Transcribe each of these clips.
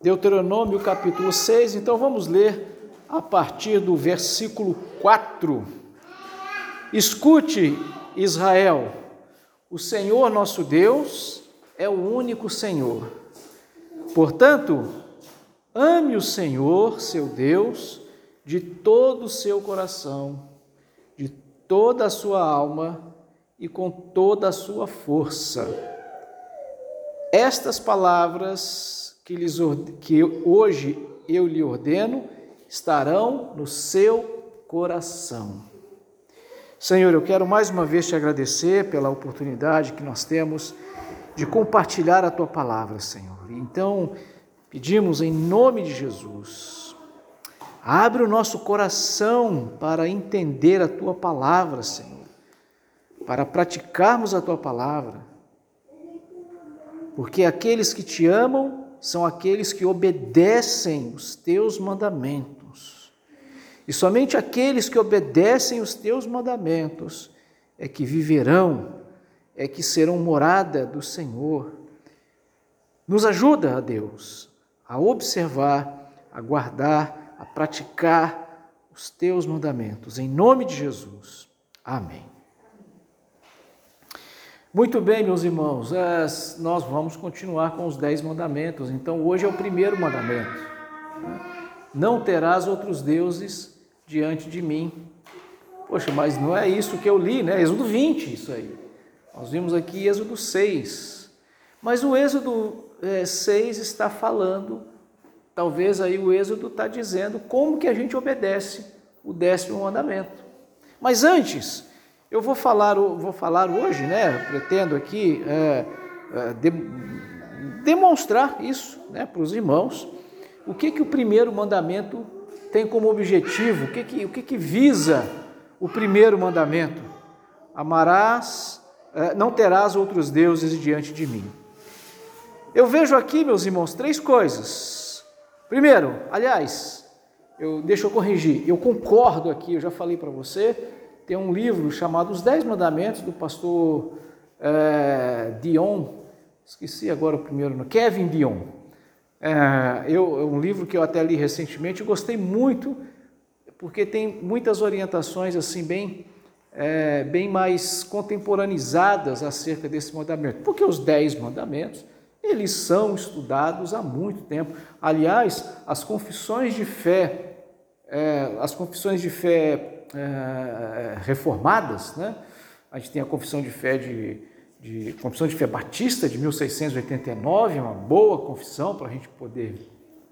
Deuteronômio capítulo 6, então vamos ler a partir do versículo 4. Escute, Israel, o Senhor nosso Deus é o único Senhor. Portanto, ame o Senhor, seu Deus, de todo o seu coração, de toda a sua alma e com toda a sua força. Estas palavras que, lhes, que hoje eu lhe ordeno estarão no seu coração. Senhor, eu quero mais uma vez te agradecer pela oportunidade que nós temos de compartilhar a tua palavra, Senhor. Então, pedimos em nome de Jesus, abre o nosso coração para entender a tua palavra, Senhor para praticarmos a tua palavra. Porque aqueles que te amam são aqueles que obedecem os teus mandamentos. E somente aqueles que obedecem os teus mandamentos é que viverão, é que serão morada do Senhor. Nos ajuda, a Deus, a observar, a guardar, a praticar os teus mandamentos. Em nome de Jesus. Amém. Muito bem, meus irmãos, é, nós vamos continuar com os dez mandamentos. Então, hoje é o primeiro mandamento: né? Não terás outros deuses diante de mim. Poxa, mas não é isso que eu li, né? Êxodo 20, isso aí. Nós vimos aqui Êxodo 6. Mas o Êxodo é, 6 está falando, talvez aí o Êxodo está dizendo como que a gente obedece o décimo mandamento. Mas antes, eu vou falar, vou falar hoje, né? Pretendo aqui é, é, de, demonstrar isso né, para os irmãos. O que, que o primeiro mandamento tem como objetivo? O que, que, o que, que visa o primeiro mandamento? Amarás, é, não terás outros deuses diante de mim. Eu vejo aqui, meus irmãos, três coisas. Primeiro, aliás, eu, deixa eu corrigir, eu concordo aqui, eu já falei para você, tem um livro chamado Os Dez Mandamentos, do pastor é, Dion, esqueci agora o primeiro nome, Kevin Dion. É, eu, é um livro que eu até li recentemente, e gostei muito, porque tem muitas orientações assim bem, é, bem mais contemporanizadas acerca desse mandamento. Porque os Dez Mandamentos, eles são estudados há muito tempo. Aliás, as confissões de fé, é, as confissões de fé é, reformadas, né? A gente tem a confissão de fé de, de confissão de fé batista de 1689, uma boa confissão para a gente poder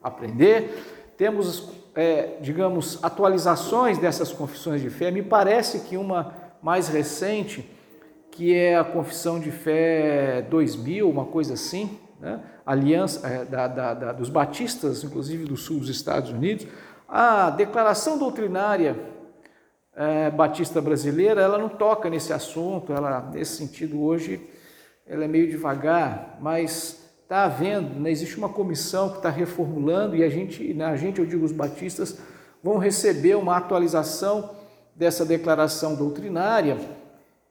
aprender. Temos, é, digamos, atualizações dessas confissões de fé. Me parece que uma mais recente, que é a confissão de fé 2000, uma coisa assim, né? aliança é, da, da, da, dos batistas, inclusive do sul dos Estados Unidos, a declaração doutrinária é, batista brasileira, ela não toca nesse assunto, ela, nesse sentido, hoje, ela é meio devagar, mas está havendo, né, existe uma comissão que está reformulando e a gente, né, a gente, eu digo os batistas, vão receber uma atualização dessa declaração doutrinária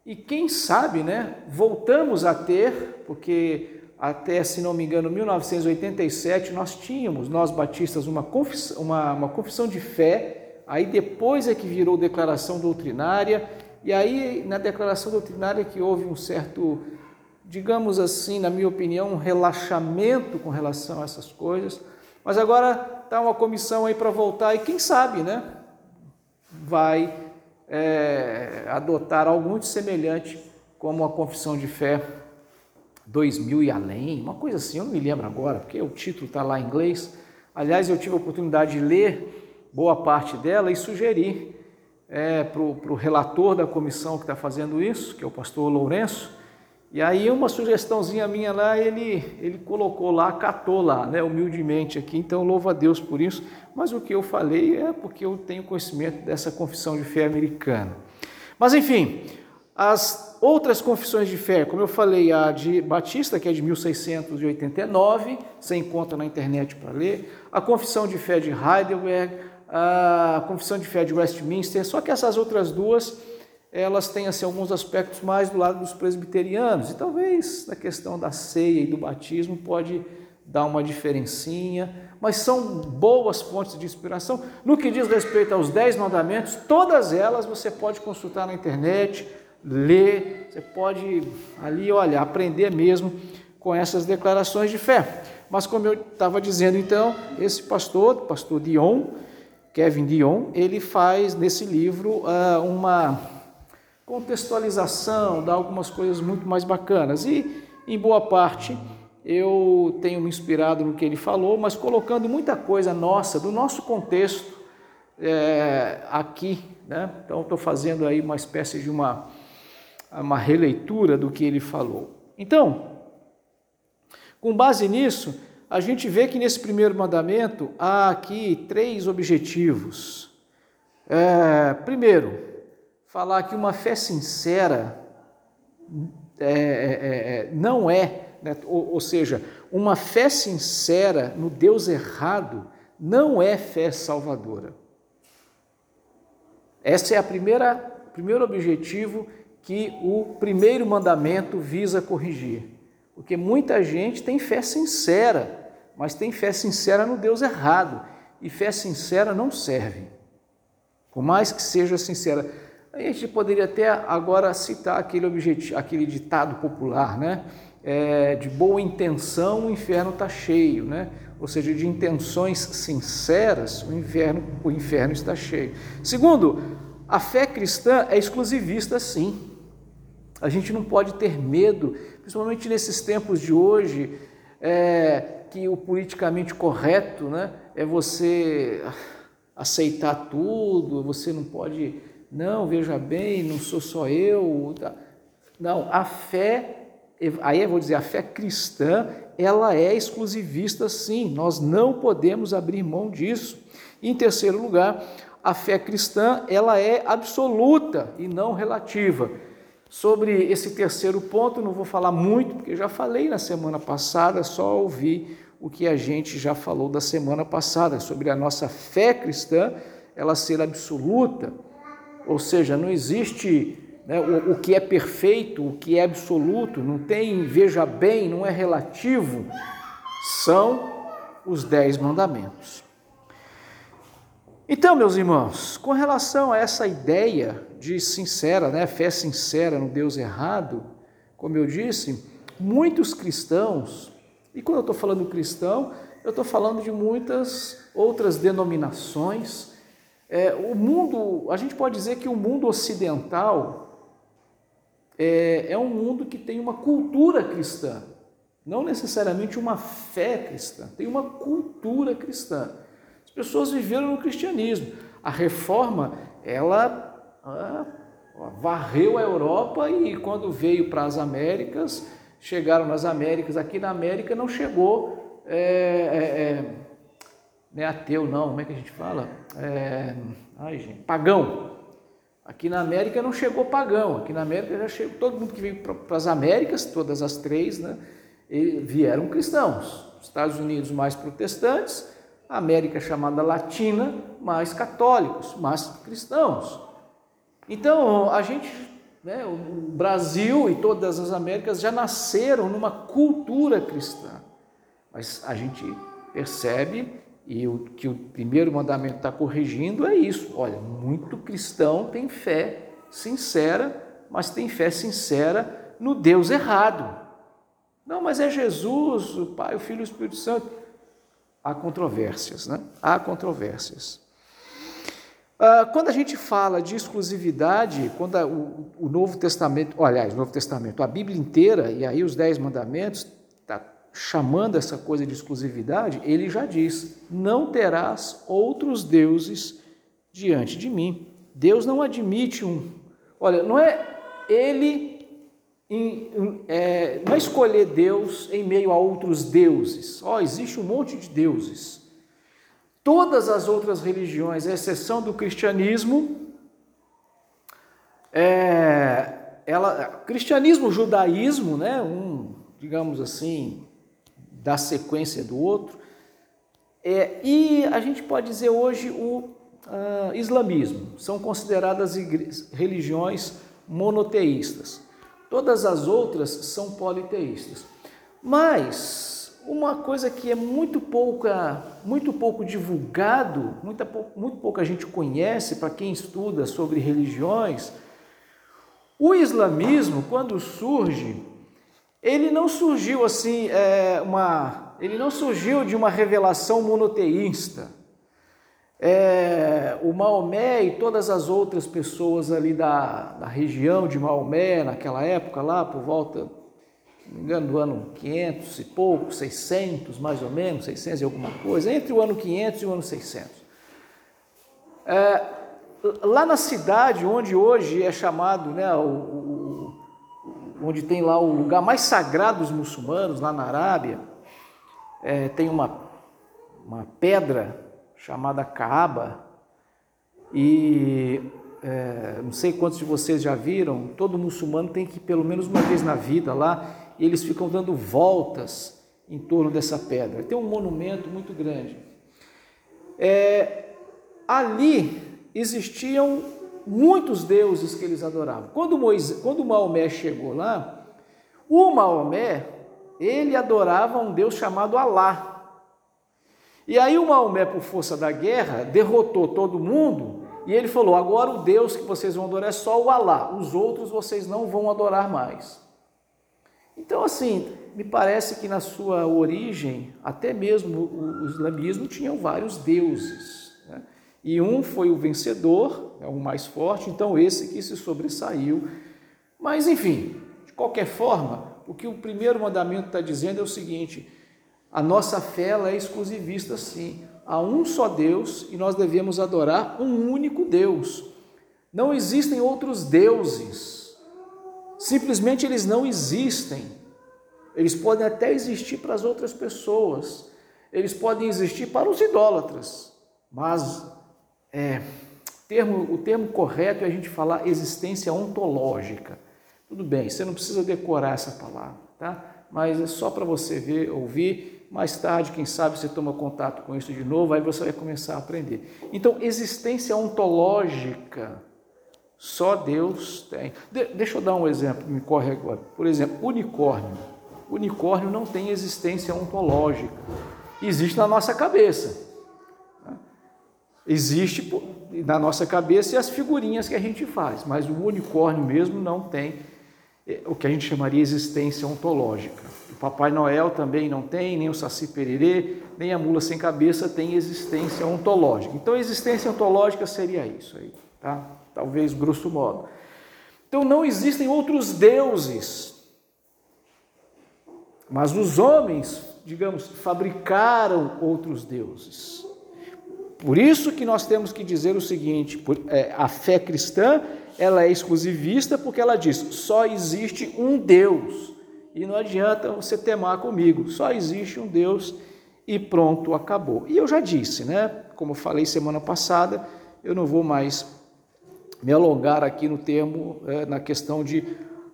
e quem sabe, né, voltamos a ter, porque até, se não me engano, 1987, nós tínhamos, nós batistas, uma confissão, uma, uma confissão de fé aí depois é que virou declaração doutrinária, e aí na declaração doutrinária que houve um certo, digamos assim, na minha opinião, um relaxamento com relação a essas coisas, mas agora está uma comissão aí para voltar e quem sabe, né, vai é, adotar algo muito semelhante como a confissão de fé 2000 e além, uma coisa assim, eu não me lembro agora, porque o título está lá em inglês. Aliás, eu tive a oportunidade de ler boa parte dela e sugerir é, para o relator da comissão que está fazendo isso, que é o pastor Lourenço, e aí uma sugestãozinha minha lá, ele, ele colocou lá, catou lá, né, humildemente aqui, então louvo a Deus por isso, mas o que eu falei é porque eu tenho conhecimento dessa confissão de fé americana. Mas enfim, as outras confissões de fé, como eu falei, a de Batista, que é de 1689, você encontra na internet para ler, a confissão de fé de Heidelberg, a Confissão de Fé de Westminster, só que essas outras duas, elas têm assim, alguns aspectos mais do lado dos presbiterianos, e talvez na questão da ceia e do batismo pode dá uma diferencinha, mas são boas fontes de inspiração. No que diz respeito aos Dez Mandamentos, todas elas você pode consultar na internet, ler, você pode ali, olha, aprender mesmo com essas declarações de fé. Mas como eu estava dizendo então, esse pastor, pastor Dion, Kevin Dion, ele faz nesse livro uh, uma contextualização, dá algumas coisas muito mais bacanas. E em boa parte eu tenho me inspirado no que ele falou, mas colocando muita coisa nossa, do nosso contexto é, aqui. Né? Então estou fazendo aí uma espécie de uma, uma releitura do que ele falou. Então, com base nisso, a gente vê que nesse primeiro mandamento há aqui três objetivos. É, primeiro, falar que uma fé sincera é, é, é, é não é, né, ou, ou seja, uma fé sincera no Deus errado não é fé salvadora. Esse é a primeira, primeiro objetivo que o primeiro mandamento visa corrigir. Porque muita gente tem fé sincera, mas tem fé sincera no Deus errado. E fé sincera não serve. Por mais que seja sincera. A gente poderia até agora citar aquele, objetivo, aquele ditado popular, né? É, de boa intenção o inferno está cheio, né? Ou seja, de intenções sinceras o inferno, o inferno está cheio. Segundo, a fé cristã é exclusivista, sim. A gente não pode ter medo principalmente nesses tempos de hoje, é, que o politicamente correto né, é você aceitar tudo, você não pode, não, veja bem, não sou só eu. Tá. Não, a fé, aí eu vou dizer, a fé cristã, ela é exclusivista sim, nós não podemos abrir mão disso. em terceiro lugar, a fé cristã, ela é absoluta e não relativa. Sobre esse terceiro ponto, não vou falar muito, porque já falei na semana passada, só ouvi o que a gente já falou da semana passada, sobre a nossa fé cristã, ela ser absoluta, ou seja, não existe né, o, o que é perfeito, o que é absoluto, não tem, veja bem, não é relativo, são os dez mandamentos. Então, meus irmãos, com relação a essa ideia de sincera, né, fé sincera no Deus errado, como eu disse, muitos cristãos, e quando eu estou falando cristão, eu estou falando de muitas outras denominações. É, o mundo, a gente pode dizer que o mundo ocidental é, é um mundo que tem uma cultura cristã, não necessariamente uma fé cristã, tem uma cultura cristã. As pessoas viveram no cristianismo. A reforma, ela ah, varreu a Europa e quando veio para as Américas, chegaram nas Américas, aqui na América não chegou é, é, é, é ateu não, como é que a gente fala? É, ai gente, pagão. Aqui na América não chegou pagão, aqui na América já chegou, todo mundo que veio para as Américas, todas as três, né, vieram cristãos. Estados Unidos mais protestantes, América chamada Latina mais católicos, mais cristãos. Então, a gente, né, o Brasil e todas as Américas já nasceram numa cultura cristã. Mas a gente percebe, e o que o primeiro mandamento está corrigindo é isso: olha, muito cristão tem fé sincera, mas tem fé sincera no Deus errado. Não, mas é Jesus, o Pai, o Filho e o Espírito Santo. Há controvérsias, né? Há controvérsias. Ah, quando a gente fala de exclusividade, quando o, Novo Testamento, aliás, o Novo Testamento, a Bíblia inteira, e aí os Dez Mandamentos, está chamando essa coisa de exclusividade, ele já diz: não terás outros deuses diante de mim. Deus não admite um. Olha, não é ele em, é, não escolher Deus em meio a outros deuses. Ó, oh, existe um monte de deuses. Todas as outras religiões, à exceção do cristianismo, é, ela, cristianismo, judaísmo, né, um, digamos assim, da sequência do outro, é, e a gente pode dizer hoje o uh, islamismo, são consideradas religiões monoteístas. Todas as outras são politeístas. Mas uma coisa que é muito pouca, muito pouco divulgado, muita, muito pouca gente conhece para quem estuda sobre religiões. O islamismo, quando surge, ele não surgiu assim, é, uma, ele não surgiu de uma revelação monoteísta. É, o Maomé e todas as outras pessoas ali da, da região de Maomé, naquela época lá, por volta não me engano, do ano 500 e pouco, 600 mais ou menos, 600 e alguma coisa, entre o ano 500 e o ano 600. É, lá na cidade, onde hoje é chamado, né, o, o, onde tem lá o lugar mais sagrado dos muçulmanos, lá na Arábia, é, tem uma, uma pedra chamada Kaaba, e é, não sei quantos de vocês já viram, todo muçulmano tem que ir pelo menos uma vez na vida lá e eles ficam dando voltas em torno dessa pedra. Tem um monumento muito grande. É, ali existiam muitos deuses que eles adoravam. Quando, Moisés, quando Maomé chegou lá, o Maomé, ele adorava um deus chamado Alá. E aí o Maomé, por força da guerra, derrotou todo mundo e ele falou: agora o Deus que vocês vão adorar é só o Alá, os outros vocês não vão adorar mais. Então, assim, me parece que na sua origem, até mesmo o, islamismo tinham vários deuses. Né? E um foi o vencedor, é o mais forte, então esse que se sobressaiu. Mas, enfim, de qualquer forma, o que o primeiro mandamento está dizendo é o seguinte: a nossa fé ela é exclusivista, sim. Há um só Deus e nós devemos adorar um único Deus. Não existem outros deuses. Simplesmente eles não existem. Eles podem até existir para as outras pessoas, eles podem existir para os idólatras, mas é, termo, o termo correto é a gente falar existência ontológica. Tudo bem, você não precisa decorar essa palavra, tá? Mas é só para você ver, ouvir. Mais tarde, quem sabe você toma contato com isso de novo, aí você vai começar a aprender. Então, existência ontológica só Deus tem. De, deixa eu dar um exemplo, me corre agora. Por exemplo, unicórnio. Unicórnio não tem existência ontológica. Existe na nossa cabeça. Existe na nossa cabeça e as figurinhas que a gente faz, mas o unicórnio mesmo não tem é, o que a gente chamaria existência ontológica. O Papai Noel também não tem, nem o Saci Pererê, nem a mula sem cabeça tem existência ontológica. Então, existência ontológica seria isso aí, tá? talvez grosso modo. Então não existem outros deuses, mas os homens, digamos, fabricaram outros deuses. Por isso que nós temos que dizer o seguinte: é, a fé cristã ela é exclusivista porque ela diz só existe um Deus e não adianta você temar comigo, só existe um Deus e pronto, acabou. E eu já disse, né? Como falei semana passada, eu não vou mais me alongar aqui no termo, é, na questão de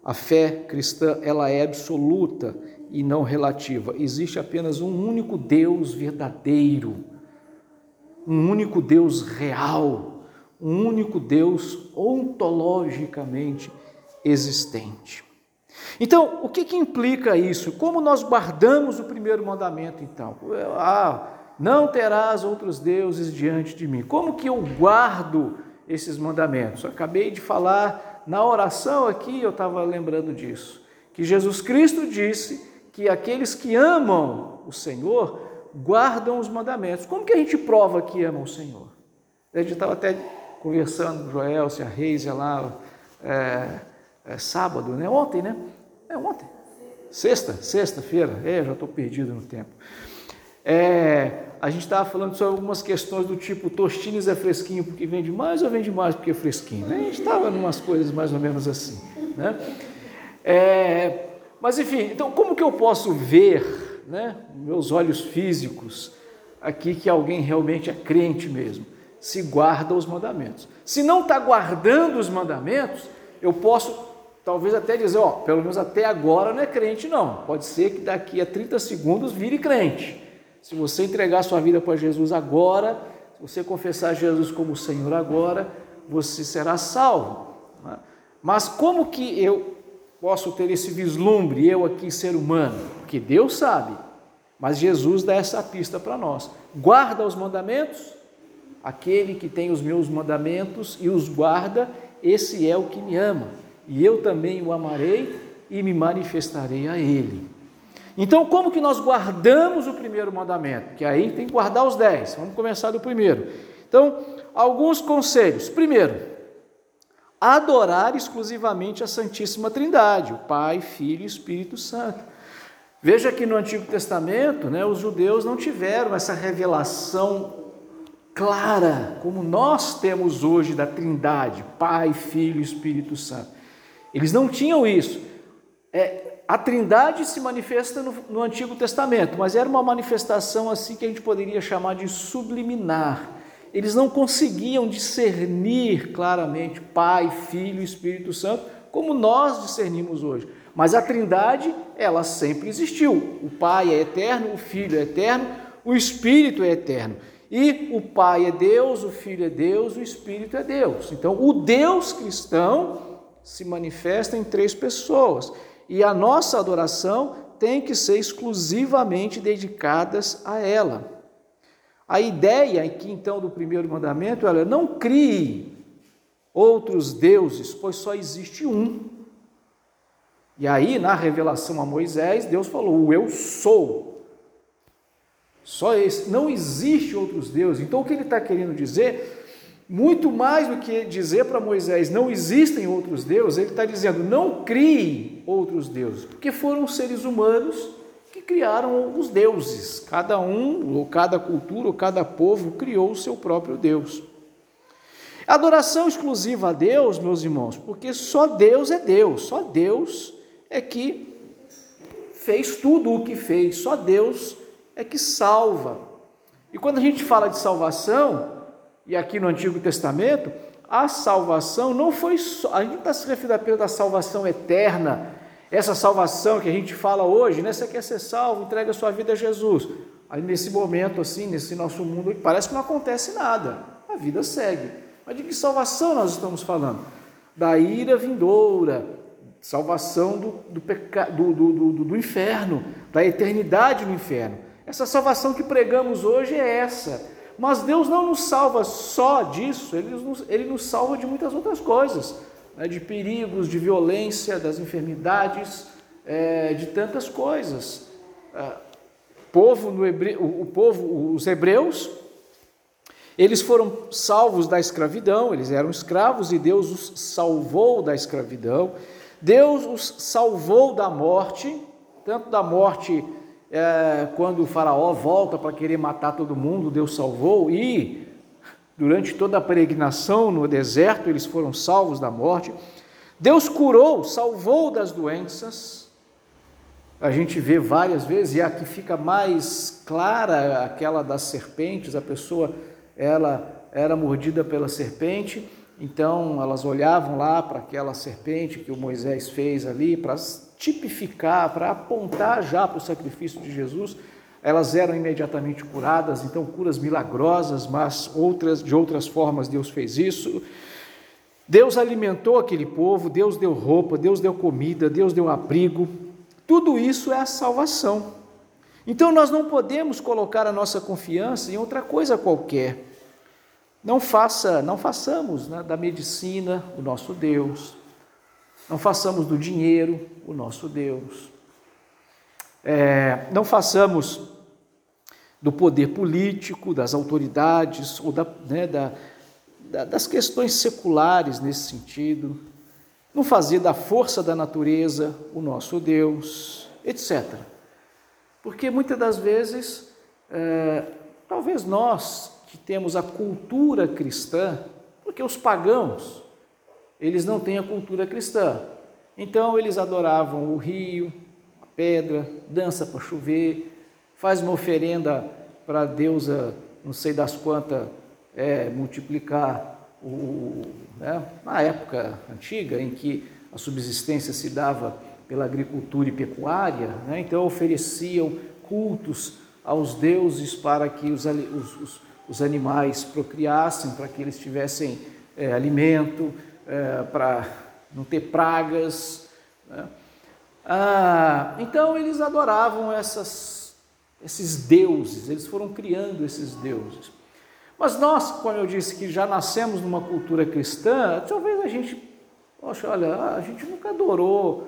a fé cristã, ela é absoluta e não relativa. Existe apenas um único Deus verdadeiro, um único Deus real, um único Deus ontologicamente existente. Então, o que, que implica isso? Como nós guardamos o primeiro mandamento, então? Ah, não terás outros deuses diante de mim. Como que eu guardo esses mandamentos. Acabei de falar na oração aqui, eu estava lembrando disso, que Jesus Cristo disse que aqueles que amam o Senhor guardam os mandamentos. Como que a gente prova que ama o Senhor? A gente estava até conversando com o Joel, se a Reis lá é, é, sábado, né? Ontem, né? É ontem. Sexta, sexta-feira. É, já estou perdido no tempo. É, a gente estava falando sobre algumas questões do tipo Tostines é fresquinho porque vende mais ou vende mais porque é fresquinho? Né? A gente estava em umas coisas mais ou menos assim. Né? É, mas enfim, então como que eu posso ver, né, meus olhos físicos, aqui que alguém realmente é crente mesmo? Se guarda os mandamentos. Se não está guardando os mandamentos, eu posso talvez até dizer, ó, pelo menos até agora não é crente não. Pode ser que daqui a 30 segundos vire crente. Se você entregar sua vida para Jesus agora, se você confessar Jesus como Senhor agora, você será salvo. Mas como que eu posso ter esse vislumbre, eu aqui, ser humano? Porque Deus sabe. Mas Jesus dá essa pista para nós. Guarda os mandamentos, aquele que tem os meus mandamentos e os guarda, esse é o que me ama. E eu também o amarei e me manifestarei a ele. Então, como que nós guardamos o primeiro mandamento? Que aí tem que guardar os dez. Vamos começar do primeiro. Então, alguns conselhos. Primeiro, adorar exclusivamente a Santíssima Trindade, o Pai, Filho e Espírito Santo. Veja que no Antigo Testamento, né, os judeus não tiveram essa revelação clara, como nós temos hoje da Trindade, Pai, Filho e Espírito Santo. Eles não tinham isso. É, a Trindade se manifesta no, no Antigo Testamento, mas era uma manifestação assim que a gente poderia chamar de subliminar. Eles não conseguiam discernir claramente Pai, Filho e Espírito Santo, como nós discernimos hoje. Mas a Trindade, ela sempre existiu. O Pai é eterno, o Filho é eterno, o Espírito é eterno. E o Pai é Deus, o Filho é Deus, o Espírito é Deus. Então, o Deus cristão se manifesta em três pessoas. E a nossa adoração tem que ser exclusivamente dedicadas a ela. A ideia aqui então do primeiro mandamento é não crie outros deuses, pois só existe um. E aí, na revelação a Moisés, Deus falou: o eu sou. Só esse. Não existe outros deuses. Então, o que ele está querendo dizer, muito mais do que dizer para Moisés: não existem outros deuses, ele está dizendo: não crie outros deuses, porque foram seres humanos que criaram os deuses. Cada um, ou cada cultura, ou cada povo criou o seu próprio Deus. Adoração exclusiva a Deus, meus irmãos, porque só Deus é Deus, só Deus é que fez tudo o que fez, só Deus é que salva. E quando a gente fala de salvação, e aqui no Antigo Testamento, a salvação não foi só, a gente está se referindo apenas da salvação eterna, essa salvação que a gente fala hoje, né? Você quer ser salvo, entrega a sua vida a Jesus. Aí nesse momento, assim, nesse nosso mundo, parece que não acontece nada, a vida segue. Mas de que salvação nós estamos falando? Da ira vindoura, salvação do, do, peca, do, do, do, do inferno, da eternidade no inferno. Essa salvação que pregamos hoje é essa. Mas Deus não nos salva só disso, Ele nos, ele nos salva de muitas outras coisas, né, de perigos, de violência, das enfermidades, é, de tantas coisas. É, povo no hebre, o, o povo, os hebreus, eles foram salvos da escravidão, eles eram escravos e Deus os salvou da escravidão. Deus os salvou da morte, tanto da morte é, quando o faraó volta para querer matar todo mundo, Deus salvou, e durante toda a peregrinação no deserto eles foram salvos da morte. Deus curou, salvou das doenças. A gente vê várias vezes, e aqui fica mais clara aquela das serpentes, a pessoa ela era mordida pela serpente, então elas olhavam lá para aquela serpente que o Moisés fez ali para tipificar, para apontar já para o sacrifício de Jesus. Elas eram imediatamente curadas, então curas milagrosas, mas outras de outras formas Deus fez isso. Deus alimentou aquele povo, Deus deu roupa, Deus deu comida, Deus deu abrigo. Tudo isso é a salvação. Então nós não podemos colocar a nossa confiança em outra coisa qualquer. Não faça, não façamos né, da medicina o nosso Deus. Não façamos do dinheiro o nosso Deus. É, não façamos do poder político, das autoridades ou da, né, da, da, das questões seculares nesse sentido. Não fazer da força da natureza o nosso Deus, etc. Porque muitas das vezes, é, talvez nós que temos a cultura cristã, porque os pagãos, eles não têm a cultura cristã. Então eles adoravam o rio, a pedra, dança para chover, faz uma oferenda para a deusa, não sei das quantas, é, multiplicar o, né, na época antiga em que a subsistência se dava pela agricultura e pecuária, né, então ofereciam cultos aos deuses para que os, os, os animais procriassem, para que eles tivessem é, alimento, é, para não ter pragas. Né? Ah, então eles adoravam essas esses deuses, eles foram criando esses deuses. Mas nós, como eu disse, que já nascemos numa cultura cristã, talvez a gente, poxa, olha, a gente nunca adorou,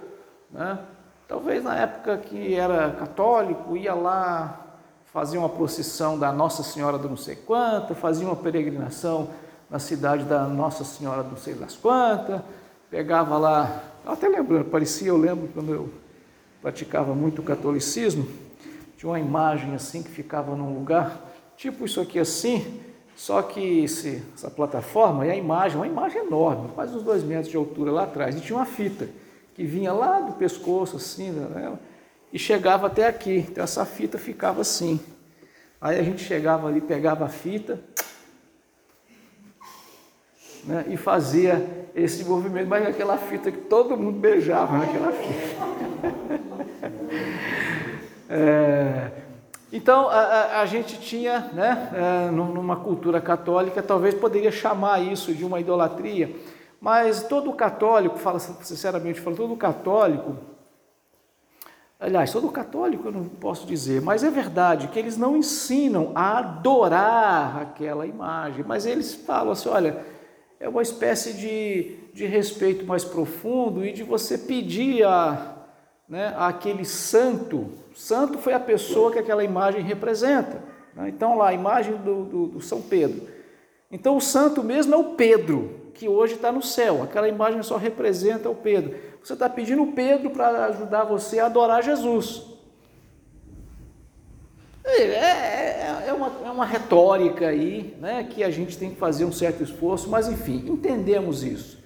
né? Talvez na época que era católico, ia lá, fazia uma procissão da Nossa Senhora do não sei quanto, fazia uma peregrinação na cidade da Nossa Senhora não sei das quantas, pegava lá, até lembro, parecia, eu lembro quando eu praticava muito o catolicismo, tinha uma imagem assim que ficava num lugar, tipo isso aqui assim, só que esse, essa plataforma e a imagem, uma imagem enorme, quase uns dois metros de altura lá atrás, e tinha uma fita que vinha lá do pescoço assim, né, e chegava até aqui. Então essa fita ficava assim. Aí a gente chegava ali, pegava a fita né, e fazia esse movimento, mas aquela fita que todo mundo beijava naquela fita. é, então, a, a, a gente tinha, né, é, numa cultura católica, talvez poderia chamar isso de uma idolatria, mas todo católico, fala sinceramente, fala, todo católico, aliás, todo católico eu não posso dizer, mas é verdade que eles não ensinam a adorar aquela imagem, mas eles falam assim, olha, é uma espécie de, de respeito mais profundo e de você pedir a, né, àquele santo santo foi a pessoa que aquela imagem representa. Né? Então, lá, a imagem do, do, do, São Pedro. Então, o santo mesmo é o Pedro, que hoje está no céu. Aquela imagem só representa o Pedro. Você está pedindo o Pedro para ajudar você a adorar Jesus. É, é, é, uma, é uma retórica aí, né, que a gente tem que fazer um certo esforço, mas enfim, entendemos isso.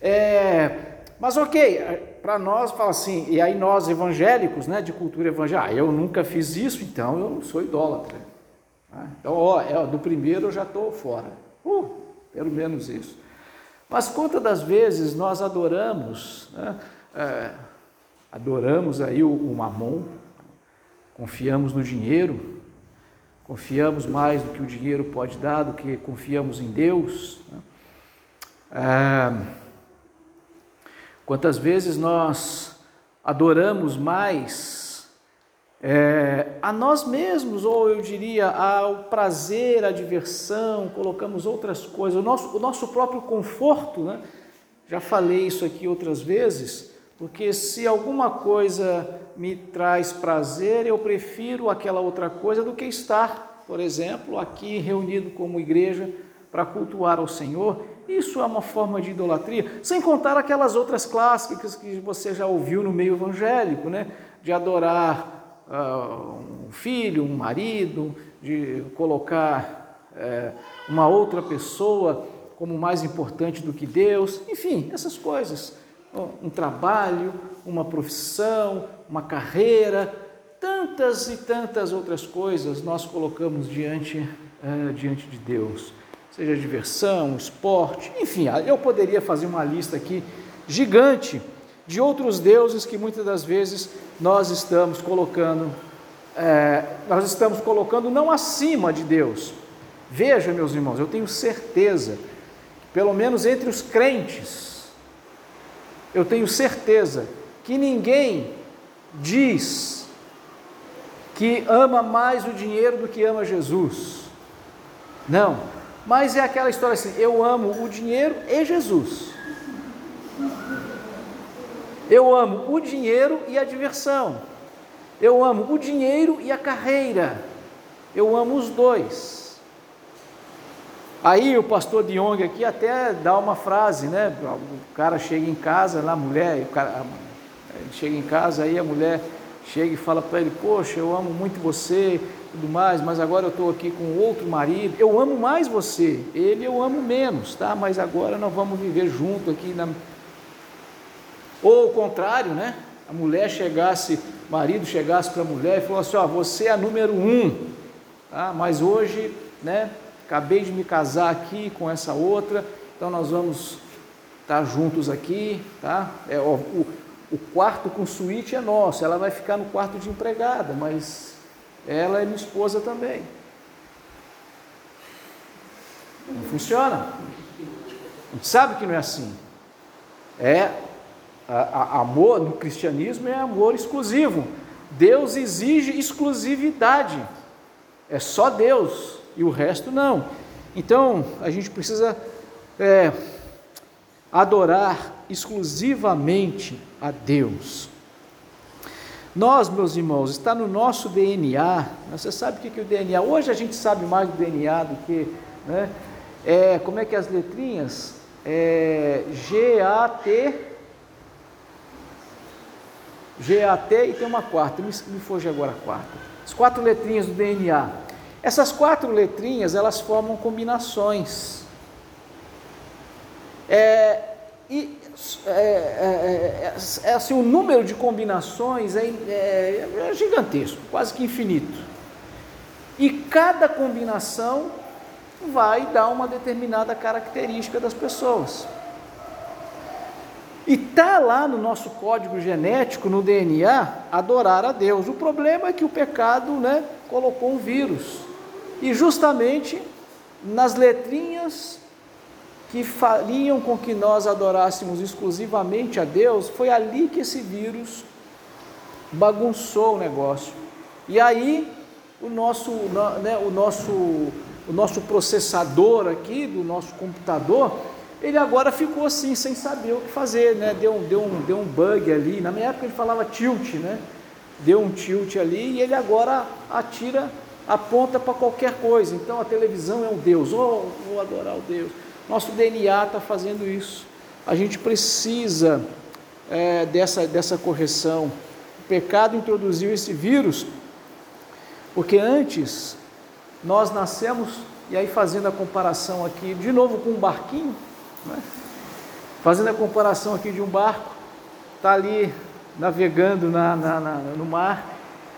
É, mas ok, para nós fala assim, e aí nós evangélicos, né, de cultura evangélica, ah, eu nunca fiz isso, então eu não sou idólatra. Ah, então, ó, é, do primeiro eu já estou fora. Uh, pelo menos isso. Mas quantas das vezes nós adoramos, né, é, adoramos aí o, o mamon, confiamos no dinheiro, confiamos mais do que o dinheiro pode dar do que confiamos em Deus. Né? É, Quantas vezes nós adoramos mais é, a nós mesmos, ou eu diria ao prazer, à diversão, colocamos outras coisas, o nosso, o nosso próprio conforto, né? Já falei isso aqui outras vezes, porque se alguma coisa me traz prazer, eu prefiro aquela outra coisa do que estar, por exemplo, aqui reunido como igreja para cultuar ao Senhor isso é uma forma de idolatria, sem contar aquelas outras clássicas que você já ouviu no meio evangélico, né? De adorar uh, um filho, um marido, de colocar uh, uma outra pessoa como mais importante do que Deus, enfim, essas coisas. Um trabalho, uma profissão, uma carreira, tantas e tantas outras coisas nós colocamos diante, uh, diante de Deus seja diversão, esporte, enfim, eu poderia fazer uma lista aqui gigante de outros deuses que muitas das vezes nós estamos colocando, é, nós estamos colocando não acima de Deus. Veja, meus irmãos, eu tenho certeza, pelo menos entre os crentes, eu tenho certeza que ninguém diz que ama mais o dinheiro do que ama Jesus. Não, mas é aquela história assim: eu amo o dinheiro e Jesus. Eu amo o dinheiro e a diversão. Eu amo o dinheiro e a carreira. Eu amo os dois. Aí o pastor Diong aqui até dá uma frase, né? O cara chega em casa, lá a mulher, o cara, ele chega em casa, aí a mulher chega e fala para ele: Poxa, eu amo muito você, tudo mais, mas agora eu estou aqui com outro marido, eu amo mais você, ele eu amo menos, tá? Mas agora nós vamos viver junto aqui na... Ou o contrário, né? A mulher chegasse, o marido chegasse para a mulher e falou assim, ó, você é a número um, tá? Mas hoje, né? Acabei de me casar aqui com essa outra, então nós vamos estar tá juntos aqui, tá? É, ó, o, o quarto com suíte é nosso, ela vai ficar no quarto de empregada, mas ela é minha esposa também. Não funciona. A gente sabe que não é assim. É a, a, amor no cristianismo é amor exclusivo. Deus exige exclusividade. É só Deus e o resto não. Então a gente precisa é, adorar exclusivamente a Deus. Nós, meus irmãos, está no nosso DNA. Você sabe o que é o DNA? Hoje a gente sabe mais do DNA do que, né? É, como é que é as letrinhas? É, G-A-T, G-A-T e tem uma quarta, me, me foge agora a quarta. As quatro letrinhas do DNA. Essas quatro letrinhas, elas formam combinações. É, e é, é, é, é, assim, o número de combinações é, é, é gigantesco, quase que infinito. E cada combinação vai dar uma determinada característica das pessoas. E está lá no nosso código genético, no DNA, adorar a Deus. O problema é que o pecado né, colocou um vírus. E justamente nas letrinhas que fariam com que nós adorássemos exclusivamente a Deus, foi ali que esse vírus bagunçou o negócio. E aí o nosso, né, o nosso, o nosso processador aqui do nosso computador, ele agora ficou assim, sem saber o que fazer, né? Deu, deu, um, deu um bug ali. Na minha época ele falava tilt, né? Deu um tilt ali e ele agora atira, aponta para qualquer coisa. Então a televisão é um Deus, oh, vou adorar o Deus. Nosso DNA está fazendo isso. A gente precisa é, dessa, dessa correção. O pecado introduziu esse vírus, porque antes nós nascemos, e aí fazendo a comparação aqui, de novo com um barquinho, né? fazendo a comparação aqui de um barco, está ali navegando na, na, na, no mar.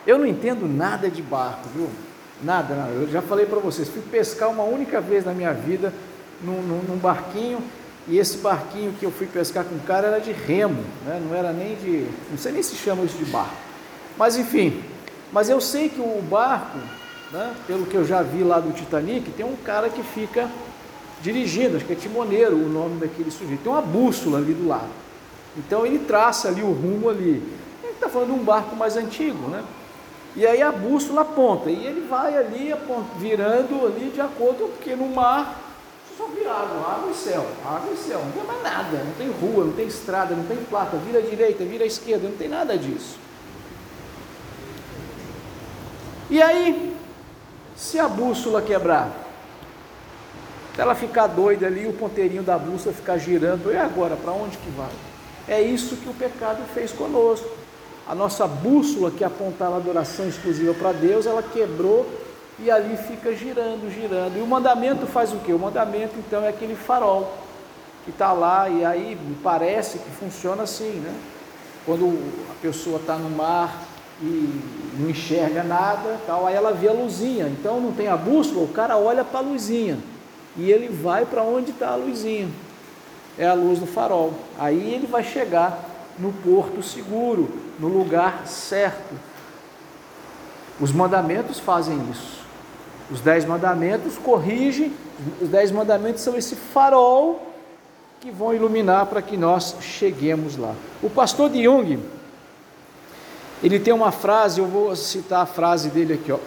Eu não entendo nada de barco, viu? Nada, nada. Eu já falei para vocês, fui pescar uma única vez na minha vida, num, num, num, barquinho, e esse barquinho que eu fui pescar com o cara era de remo, né? não era nem de. não sei nem se chama isso de barco. Mas enfim, mas eu sei que o barco, né, pelo que eu já vi lá do Titanic, tem um cara que fica dirigindo, acho que é timoneiro o nome daquele sujeito, tem uma bússola ali do lado. Então ele traça ali o rumo ali. Ele está falando de um barco mais antigo, né? E aí a bússola aponta, e ele vai ali virando ali de acordo, porque no mar só vira água, água e céu, água e céu, não tem mais nada, não tem rua, não tem estrada, não tem placa, vira à direita, vira à esquerda, não tem nada disso. E aí, se a bússola quebrar, ela ficar doida ali, o ponteirinho da bússola ficar girando, e agora, para onde que vai? É isso que o pecado fez conosco. A nossa bússola que apontava a adoração exclusiva para Deus, ela quebrou e ali fica girando, girando. E o mandamento faz o que? O mandamento então é aquele farol que está lá e aí parece que funciona assim, né? Quando a pessoa está no mar e não enxerga nada, tal, aí ela vê a luzinha. Então não tem a bússola, o cara olha para a luzinha e ele vai para onde está a luzinha. É a luz do farol. Aí ele vai chegar no porto seguro, no lugar certo. Os mandamentos fazem isso. Os dez mandamentos corrigem, os dez mandamentos são esse farol que vão iluminar para que nós cheguemos lá. O pastor de Jung, ele tem uma frase, eu vou citar a frase dele aqui, ó.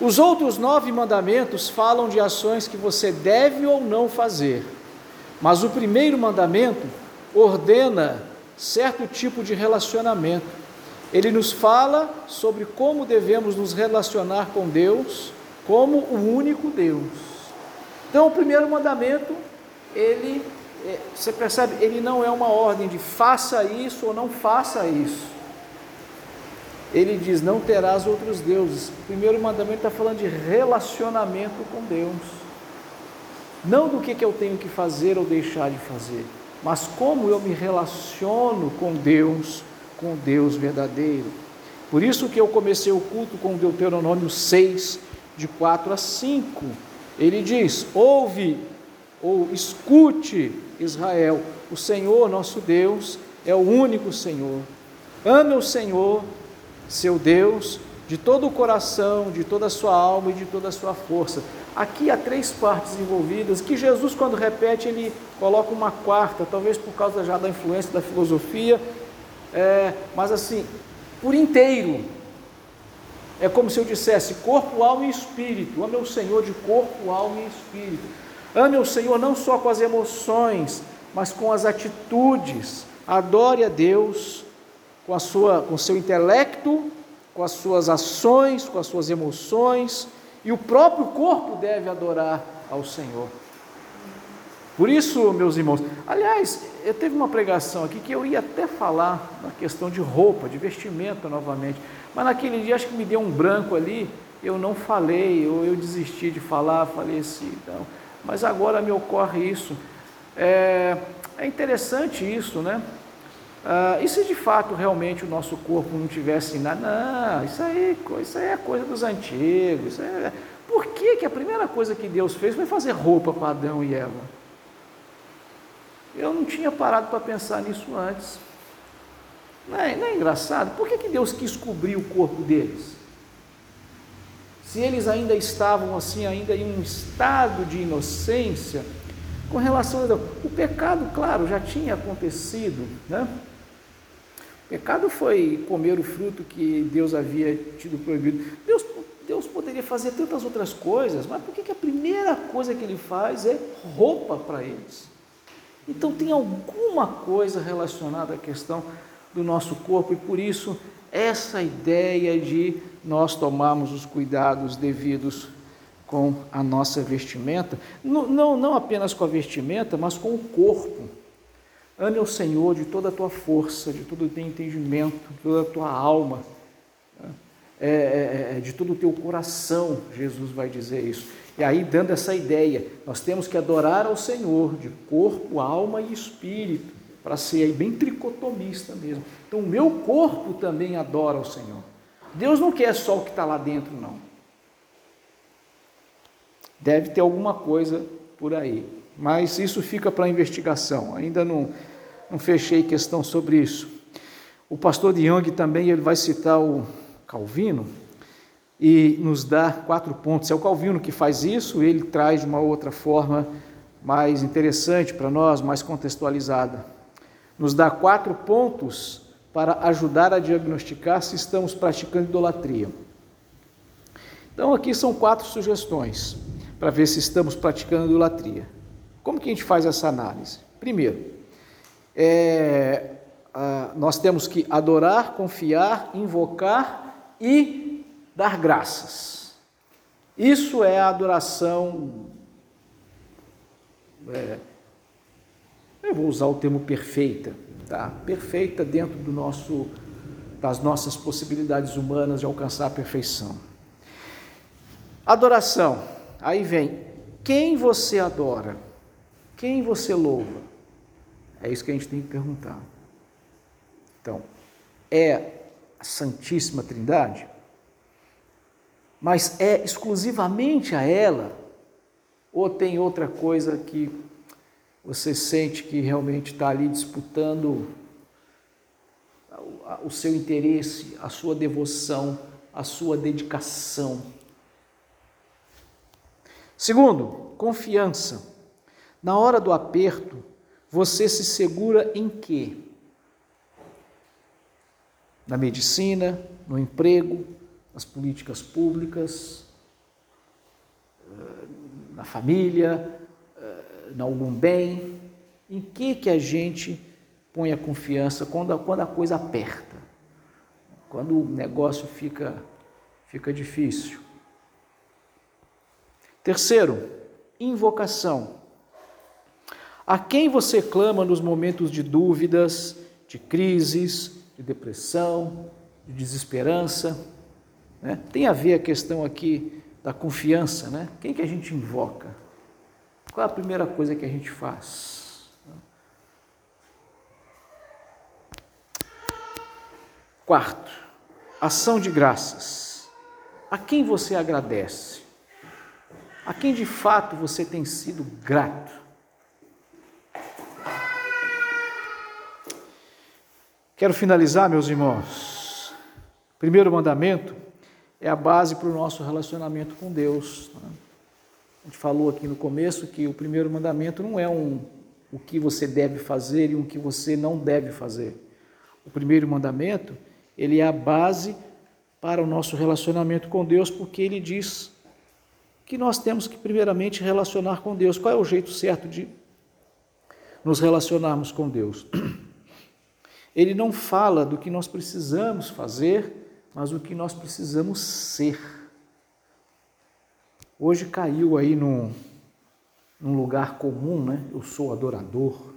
Os outros nove mandamentos falam de ações que você deve ou não fazer, mas o primeiro mandamento ordena certo tipo de relacionamento. Ele nos fala sobre como devemos nos relacionar com Deus como o único Deus. Então, o primeiro mandamento, ele, é, você percebe, ele não é uma ordem de faça isso ou não faça isso. Ele diz: não terás outros deuses. O primeiro mandamento está falando de relacionamento com Deus. Não do que, que eu tenho que fazer ou deixar de fazer, mas como eu me relaciono com Deus, com Deus verdadeiro. Por isso que eu comecei o culto com Deuteronômio 6, de 4 a 5. Ele diz: Ouve ou escute, Israel, o Senhor nosso Deus é o único Senhor. Ame o Senhor, seu Deus, de todo o coração, de toda a sua alma e de toda a sua força. Aqui há três partes envolvidas, que Jesus, quando repete, ele coloca uma quarta, talvez por causa já da influência da filosofia, é, mas assim, por inteiro, É como se eu dissesse corpo, alma e espírito. Ame o Senhor de corpo, alma e espírito. Ame o Senhor não só com as emoções, mas com as atitudes. Adore a Deus com a sua com seu intelecto, com as suas ações, com as suas emoções, e o próprio corpo deve adorar ao Senhor. Por isso, meus irmãos, aliás, eu teve uma pregação aqui que eu ia até falar na questão de roupa, de vestimenta novamente, mas naquele dia acho que me deu um branco ali, eu não falei, ou eu desisti de falar, falei assim, então, mas agora me ocorre isso. É, é interessante isso, né? Ah, e se de fato realmente o nosso corpo não tivesse nada? Não, isso aí, isso aí é coisa dos antigos. É... Por que, que a primeira coisa que Deus fez foi fazer roupa para Adão e Eva? Eu não tinha parado para pensar nisso antes. Não é, não é engraçado? Por que, que Deus quis cobrir o corpo deles? Se eles ainda estavam assim, ainda em um estado de inocência, com relação a Deus. O pecado, claro, já tinha acontecido, né? O pecado foi comer o fruto que Deus havia tido proibido. Deus, Deus poderia fazer tantas outras coisas, mas por que, que a primeira coisa que ele faz é roupa para eles? Então tem alguma coisa relacionada à questão do nosso corpo e por isso essa ideia de nós tomarmos os cuidados devidos com a nossa vestimenta, não, não, não apenas com a vestimenta, mas com o corpo. Ame o Senhor de toda a tua força, de todo o teu entendimento, de toda a tua alma, né? É, é, é, de todo o teu coração, Jesus vai dizer isso. E aí, dando essa ideia, nós temos que adorar ao Senhor de corpo, alma e espírito, para ser aí bem tricotomista mesmo. Então, o meu corpo também adora ao Senhor. Deus não quer só o que está lá dentro, não. Deve ter alguma coisa por aí, mas isso fica para investigação. Ainda não, não fechei questão sobre isso. O pastor de Young também ele vai citar o Calvino, e nos dá quatro pontos. É o Calvino que faz isso, ele traz de uma outra forma mais interessante para nós, mais contextualizada. Nos dá quatro pontos para ajudar a diagnosticar se estamos praticando idolatria. Então, aqui são quatro sugestões para ver se estamos praticando idolatria. Como que a gente faz essa análise? Primeiro, é, nós temos que adorar, confiar, invocar e dar graças. Isso é a adoração. É, eu vou usar o termo perfeita, tá? Perfeita dentro do nosso, das nossas possibilidades humanas de alcançar a perfeição. Adoração. Aí vem quem você adora, quem você louva. É isso que a gente tem que perguntar. Então, é a Santíssima Trindade? mas é exclusivamente a ela? Ou tem outra coisa que você sente que realmente está ali disputando o seu interesse, a sua devoção, a sua dedicação? Segundo, confiança. Na hora do aperto, você se segura em quê? Na medicina, no emprego, nas políticas públicas, eh, na família, eh, em algum bem. Em que, que a gente põe a confiança quando a, quando a coisa aperta? Quando o negócio fica, fica difícil. Terceiro, invocação. A quem você clama nos momentos de dúvidas, de crises, de depressão, de desesperança? Né? Tem a ver a questão aqui da confiança, né? Quem que a gente invoca? Qual é a primeira coisa que a gente faz? Quarto, ação de graças. A quem você agradece? A quem de fato você tem sido grato? Quero finalizar, meus irmãos. Primeiro mandamento é a base para o nosso relacionamento com Deus. Né? A gente falou aqui no começo que o primeiro mandamento não é um o que você deve fazer e o que você não deve fazer. O primeiro mandamento, ele é a base para o nosso relacionamento com Deus, porque ele diz que nós temos que primeiramente relacionar com Deus. Qual é o jeito certo de nos relacionarmos com Deus? Ele não fala do que nós precisamos fazer, mas do que nós precisamos ser. Hoje caiu aí num, num lugar comum, né? Eu sou adorador.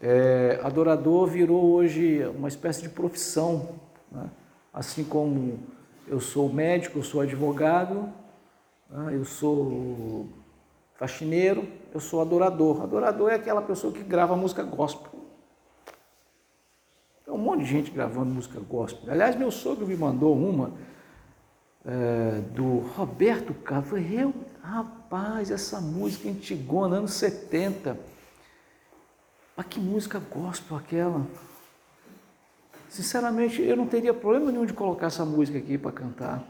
É, adorador virou hoje uma espécie de profissão, né? assim como eu sou médico, eu sou advogado, né? eu sou faxineiro, eu sou adorador. Adorador é aquela pessoa que grava música gospel. Monte de gente gravando música gospel. Aliás, meu sogro me mandou uma é, do Roberto Carlos. Eu falei, rapaz, essa música antigona, anos 70. Mas que música gospel aquela? Sinceramente, eu não teria problema nenhum de colocar essa música aqui para cantar.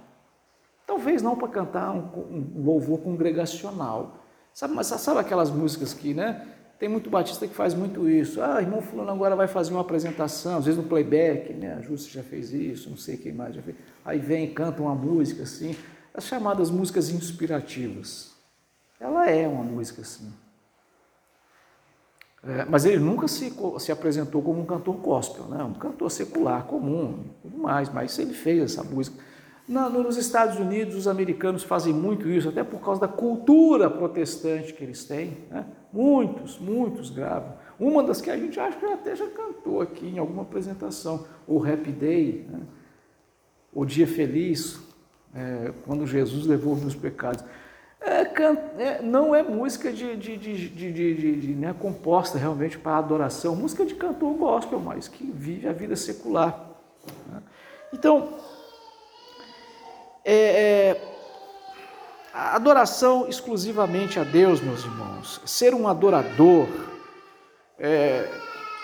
Talvez não para cantar um, um, louvor congregacional. Sabe, mas sabe aquelas músicas que, né? Tem muito batista que faz muito isso. Ah, irmão fulano agora vai fazer uma apresentação, às vezes no playback, né? A Justa já fez isso, não sei quem mais já fez. Aí vem e canta uma música assim, as chamadas músicas inspirativas. Ela é uma música assim. É, mas ele nunca se, se apresentou como um cantor gospel, né? um cantor secular, comum, tudo mais, mas ele fez essa música. Na, nos Estados Unidos, os americanos fazem muito isso, até por causa da cultura protestante que eles têm. Né? Muitos, muitos gravam. Uma das que a gente acha que até já cantou aqui em alguma apresentação, o Happy Day, né? o Dia Feliz, é, quando Jesus levou os meus pecados. É, é, não é música de, de, de, de né, composta realmente para adoração, música de cantor gospel, mas que vive a vida secular. Né? Então, é, é, adoração exclusivamente a Deus, meus irmãos, ser um adorador, é,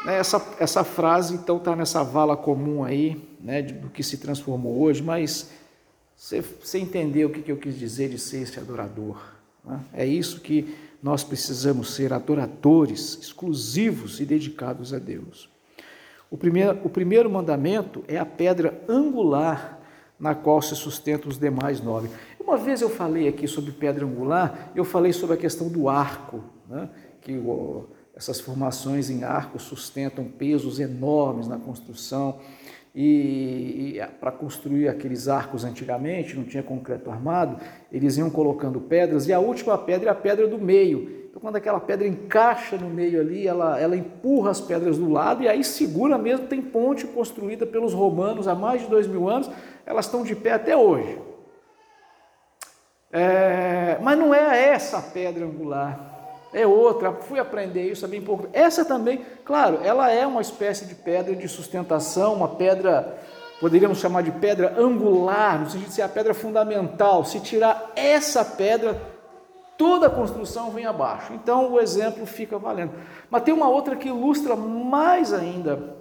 né, essa, essa frase então está nessa vala comum aí, né, do que se transformou hoje, mas você, você entendeu o que, que eu quis dizer de ser esse adorador. Né? É isso que nós precisamos ser, adoradores exclusivos e dedicados a Deus. O primeiro, o primeiro mandamento é a pedra angular na qual se sustentam os demais nove. Uma vez eu falei aqui sobre pedra angular, eu falei sobre a questão do arco, né? que essas formações em arco sustentam pesos enormes na construção e, e para construir aqueles arcos antigamente, não tinha concreto armado, eles iam colocando pedras, e a última pedra é a pedra do meio. Então, quando aquela pedra encaixa no meio ali, ela, ela empurra as pedras do lado e aí segura mesmo. Tem ponte construída pelos romanos há mais de dois mil anos, elas estão de pé até hoje. É, mas não é essa pedra angular é outra, fui aprender isso também pouco. Essa também, claro, ela é uma espécie de pedra de sustentação, uma pedra, poderíamos chamar de pedra angular, no sentido de ser a pedra fundamental. Se tirar essa pedra, toda a construção vem abaixo. Então o exemplo fica valendo. Mas tem uma outra que ilustra mais ainda.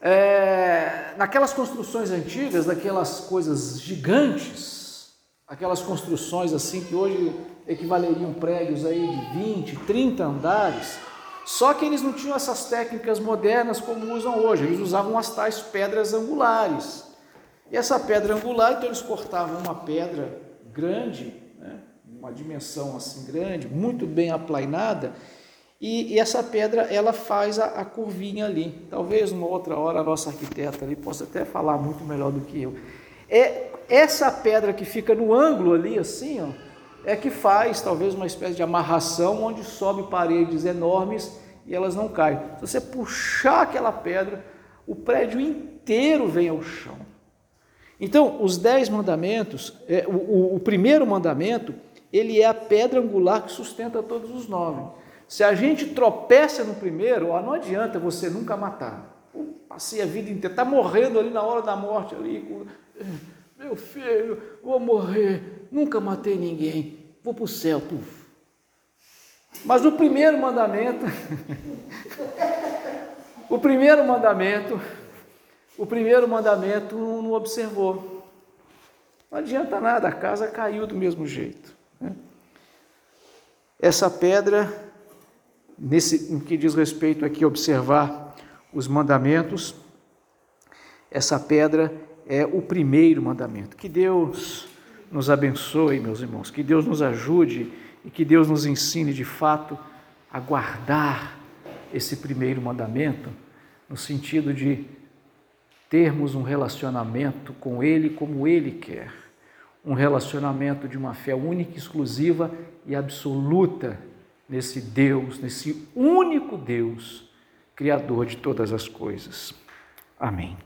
É, naquelas construções antigas, daquelas coisas gigantes, aquelas construções assim que hoje equivaleriam prédios aí de 20, 30 andares, só que eles não tinham essas técnicas modernas como usam hoje, eles usavam as tais pedras angulares. E essa pedra angular, então eles cortavam uma pedra grande, uma dimensão assim grande, muito bem aplainada, e, e essa pedra ela faz a, a, curvinha ali. Talvez uma outra hora a nossa arquiteta ali possa até falar muito melhor do que eu. É essa pedra que fica no ângulo ali, assim, ó, é que faz talvez uma espécie de amarração onde sobe paredes enormes e elas não caem. Se você puxar aquela pedra, o prédio inteiro vem ao chão. Então, os dez mandamentos, é, o, o, o, primeiro mandamento, ele é a pedra angular que sustenta todos os nove. Se a gente tropeça no primeiro, ó, não adianta você nunca matar. passei a vida inteira, está morrendo ali na hora da morte ali, meu filho, vou morrer, nunca matei ninguém, vou para o céu. Puf. Mas o primeiro mandamento, o primeiro mandamento, o primeiro mandamento não observou. Não adianta nada, a casa caiu do mesmo jeito. Essa pedra, nesse, no que diz respeito aqui a observar os mandamentos, essa pedra é o primeiro mandamento. Que Deus nos abençoe, meus irmãos, que Deus nos ajude e que Deus nos ensine de fato a guardar esse primeiro mandamento, no sentido de termos um relacionamento com Ele como Ele quer, um relacionamento de uma fé única, exclusiva e absoluta nesse Deus, nesse único Deus, Criador de todas as coisas. Amém.